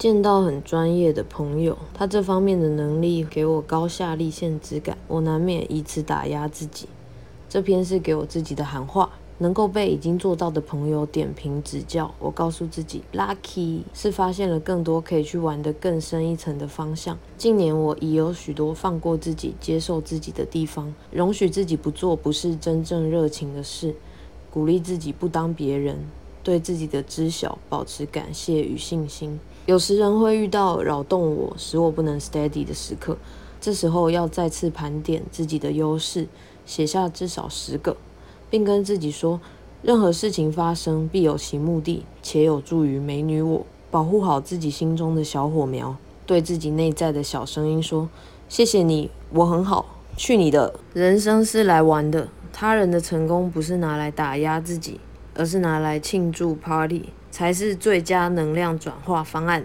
见到很专业的朋友，他这方面的能力给我高下立现之感，我难免以此打压自己。这篇是给我自己的喊话，能够被已经做到的朋友点评指教，我告诉自己，lucky 是发现了更多可以去玩的更深一层的方向。近年我已有许多放过自己、接受自己的地方，容许自己不做不是真正热情的事，鼓励自己不当别人，对自己的知晓保持感谢与信心。有时人会遇到扰动我、使我不能 steady 的时刻，这时候要再次盘点自己的优势，写下至少十个，并跟自己说：任何事情发生必有其目的，且有助于美女我。保护好自己心中的小火苗，对自己内在的小声音说：谢谢你，我很好。去你的！人生是来玩的，他人的成功不是拿来打压自己，而是拿来庆祝 party。才是最佳能量转化方案。